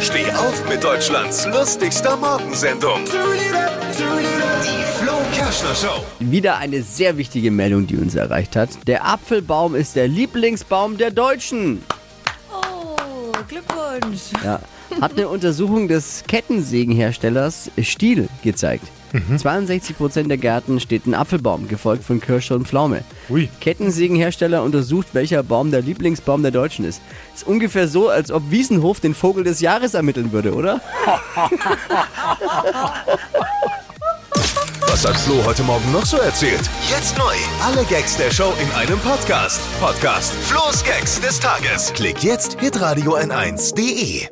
Steh auf mit Deutschlands lustigster Morgensendung. Die Flo Kerschner Show. Wieder eine sehr wichtige Meldung, die uns erreicht hat. Der Apfelbaum ist der Lieblingsbaum der Deutschen. Oh, Glückwunsch. Ja. Hat eine Untersuchung des Kettensägenherstellers Stiel gezeigt. 62% der Gärten steht ein Apfelbaum, gefolgt von Kirsche und Pflaume. Ui. Kettensägenhersteller untersucht, welcher Baum der Lieblingsbaum der Deutschen ist. Ist ungefähr so, als ob Wiesenhof den Vogel des Jahres ermitteln würde, oder? Was hat Flo heute Morgen noch so erzählt? Jetzt neu. Alle Gags der Show in einem Podcast. Podcast Flo's Gags des Tages. Klick jetzt hitradio n1.de.